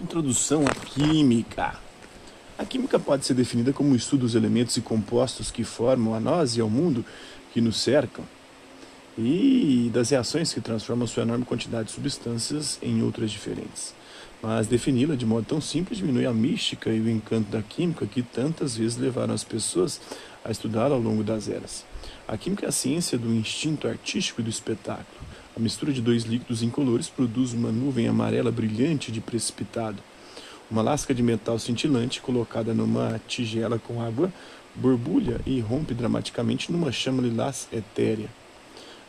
Introdução à Química. A química pode ser definida como o estudo dos elementos e compostos que formam a nós e ao mundo que nos cercam e das reações que transformam sua enorme quantidade de substâncias em outras diferentes. Mas defini-la de modo tão simples diminui a mística e o encanto da química que tantas vezes levaram as pessoas a estudá-la ao longo das eras. A química é a ciência do instinto artístico e do espetáculo. A mistura de dois líquidos incolores produz uma nuvem amarela brilhante de precipitado. Uma lasca de metal cintilante colocada numa tigela com água borbulha e rompe dramaticamente numa chama lilás etérea.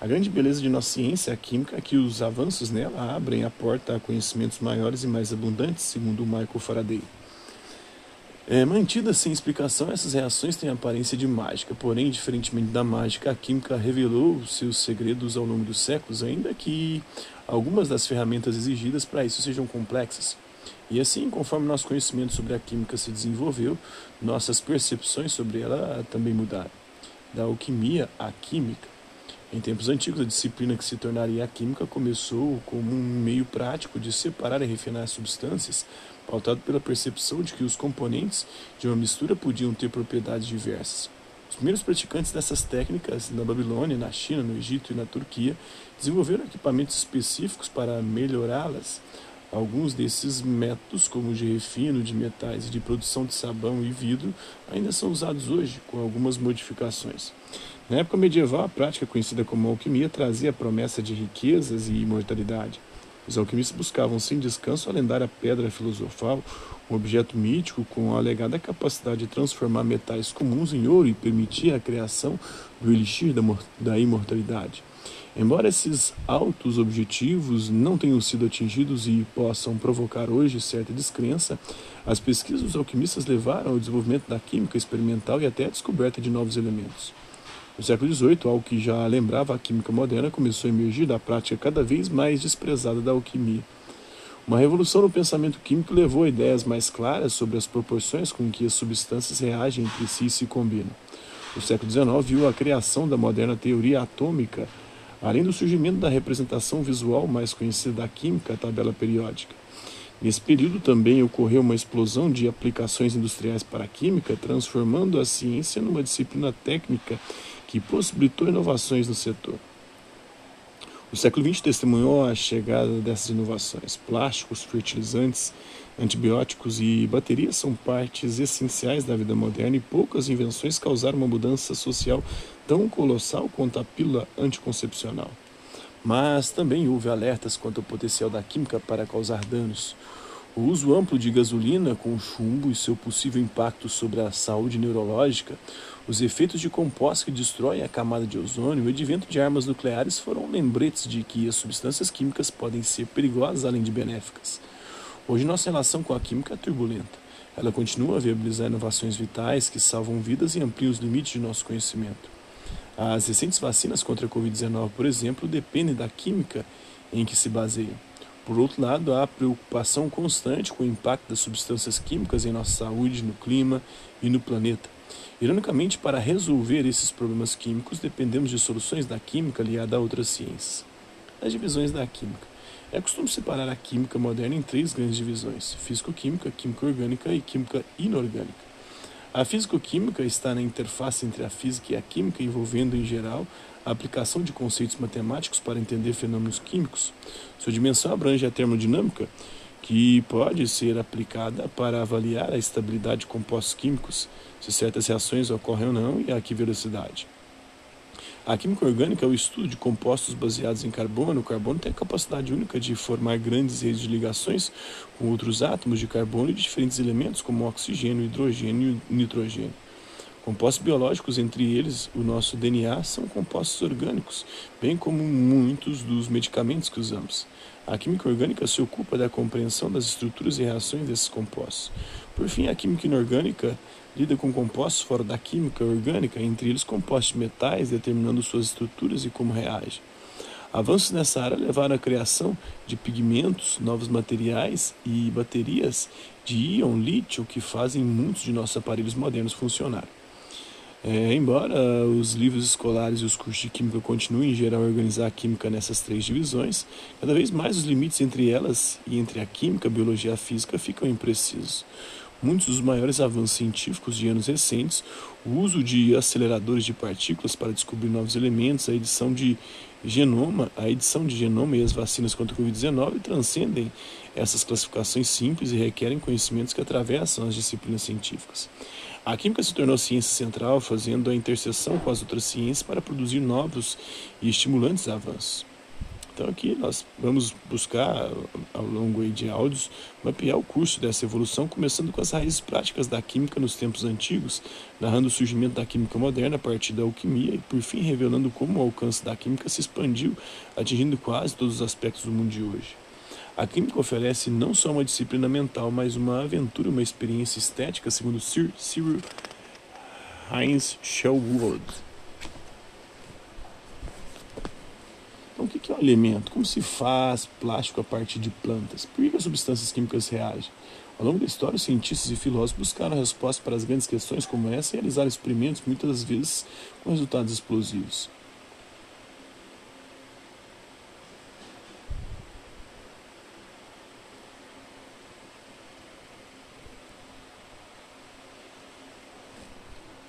A grande beleza de nossa ciência, a química, é que os avanços nela abrem a porta a conhecimentos maiores e mais abundantes, segundo Michael Faraday. É, mantidas sem explicação, essas reações têm aparência de mágica, porém, diferentemente da mágica, a química revelou seus segredos ao longo dos séculos, ainda que algumas das ferramentas exigidas para isso sejam complexas. E assim, conforme nosso conhecimento sobre a química se desenvolveu, nossas percepções sobre ela também mudaram. Da alquimia à química. Em tempos antigos, a disciplina que se tornaria a química começou como um meio prático de separar e refinar substâncias, pautado pela percepção de que os componentes de uma mistura podiam ter propriedades diversas. Os primeiros praticantes dessas técnicas na Babilônia, na China, no Egito e na Turquia desenvolveram equipamentos específicos para melhorá-las. Alguns desses métodos, como o de refino de metais e de produção de sabão e vidro, ainda são usados hoje, com algumas modificações. Na época medieval, a prática conhecida como alquimia trazia a promessa de riquezas e imortalidade. Os alquimistas buscavam sem descanso a lendária pedra filosofal, um objeto mítico com a alegada capacidade de transformar metais comuns em ouro e permitir a criação do elixir da imortalidade. Embora esses altos objetivos não tenham sido atingidos e possam provocar hoje certa descrença, as pesquisas dos alquimistas levaram ao desenvolvimento da química experimental e até a descoberta de novos elementos. No século XVIII, algo que já lembrava a química moderna começou a emergir da prática cada vez mais desprezada da alquimia. Uma revolução no pensamento químico levou a ideias mais claras sobre as proporções com que as substâncias reagem entre si e se combinam. O século XIX viu a criação da moderna teoria atômica, além do surgimento da representação visual mais conhecida da química, a tabela periódica. Nesse período também ocorreu uma explosão de aplicações industriais para a química, transformando a ciência numa disciplina técnica que possibilitou inovações no setor. O século XX testemunhou a chegada dessas inovações. Plásticos, fertilizantes, antibióticos e baterias são partes essenciais da vida moderna e poucas invenções causaram uma mudança social tão colossal quanto a pílula anticoncepcional. Mas também houve alertas quanto ao potencial da química para causar danos. O uso amplo de gasolina com chumbo e seu possível impacto sobre a saúde neurológica, os efeitos de compostos que destroem a camada de ozônio e o advento de armas nucleares foram lembretes de que as substâncias químicas podem ser perigosas além de benéficas. Hoje nossa relação com a química é turbulenta. Ela continua a viabilizar inovações vitais que salvam vidas e ampliam os limites de nosso conhecimento. As recentes vacinas contra a Covid-19, por exemplo, dependem da química em que se baseiam. Por outro lado, há preocupação constante com o impacto das substâncias químicas em nossa saúde, no clima e no planeta. Ironicamente, para resolver esses problemas químicos, dependemos de soluções da química aliada a outras ciências. As divisões da química. É costume separar a química moderna em três grandes divisões: físico-química, química orgânica e química inorgânica. A físico-química está na interface entre a física e a química, envolvendo, em geral, a aplicação de conceitos matemáticos para entender fenômenos químicos. Sua dimensão abrange a termodinâmica, que pode ser aplicada para avaliar a estabilidade de compostos químicos, se certas reações ocorrem ou não e a que velocidade. A química orgânica é o estudo de compostos baseados em carbono. O carbono tem a capacidade única de formar grandes redes de ligações com outros átomos de carbono e diferentes elementos, como oxigênio, hidrogênio e nitrogênio. Compostos biológicos, entre eles o nosso DNA, são compostos orgânicos, bem como muitos dos medicamentos que usamos. A química orgânica se ocupa da compreensão das estruturas e reações desses compostos. Por fim, a química inorgânica lida com compostos fora da química orgânica, entre eles compostos de metais, determinando suas estruturas e como reagem. Avanços nessa área levaram à criação de pigmentos, novos materiais e baterias de íon lítio que fazem muitos de nossos aparelhos modernos funcionar. É, embora os livros escolares e os cursos de química continuem em geral a organizar a química nessas três divisões, cada vez mais os limites entre elas e entre a química, a biologia e a física ficam imprecisos. Muitos dos maiores avanços científicos de anos recentes, o uso de aceleradores de partículas para descobrir novos elementos, a edição de genoma, a edição de genoma e as vacinas contra o Covid-19 transcendem essas classificações simples e requerem conhecimentos que atravessam as disciplinas científicas. A química se tornou ciência central, fazendo a interseção com as outras ciências para produzir novos e estimulantes avanços. Então aqui nós vamos buscar, ao longo de áudios, mapear o curso dessa evolução, começando com as raízes práticas da química nos tempos antigos, narrando o surgimento da química moderna a partir da alquimia e, por fim, revelando como o alcance da química se expandiu, atingindo quase todos os aspectos do mundo de hoje. A química oferece não só uma disciplina mental, mas uma aventura, uma experiência estética, segundo Sir Cyril Heinz Sherwood. Então, o que é um alimento? Como se faz plástico a partir de plantas? Por que as substâncias químicas reagem? Ao longo da história, os cientistas e filósofos buscaram respostas para as grandes questões como essa e realizaram experimentos, muitas vezes com resultados explosivos.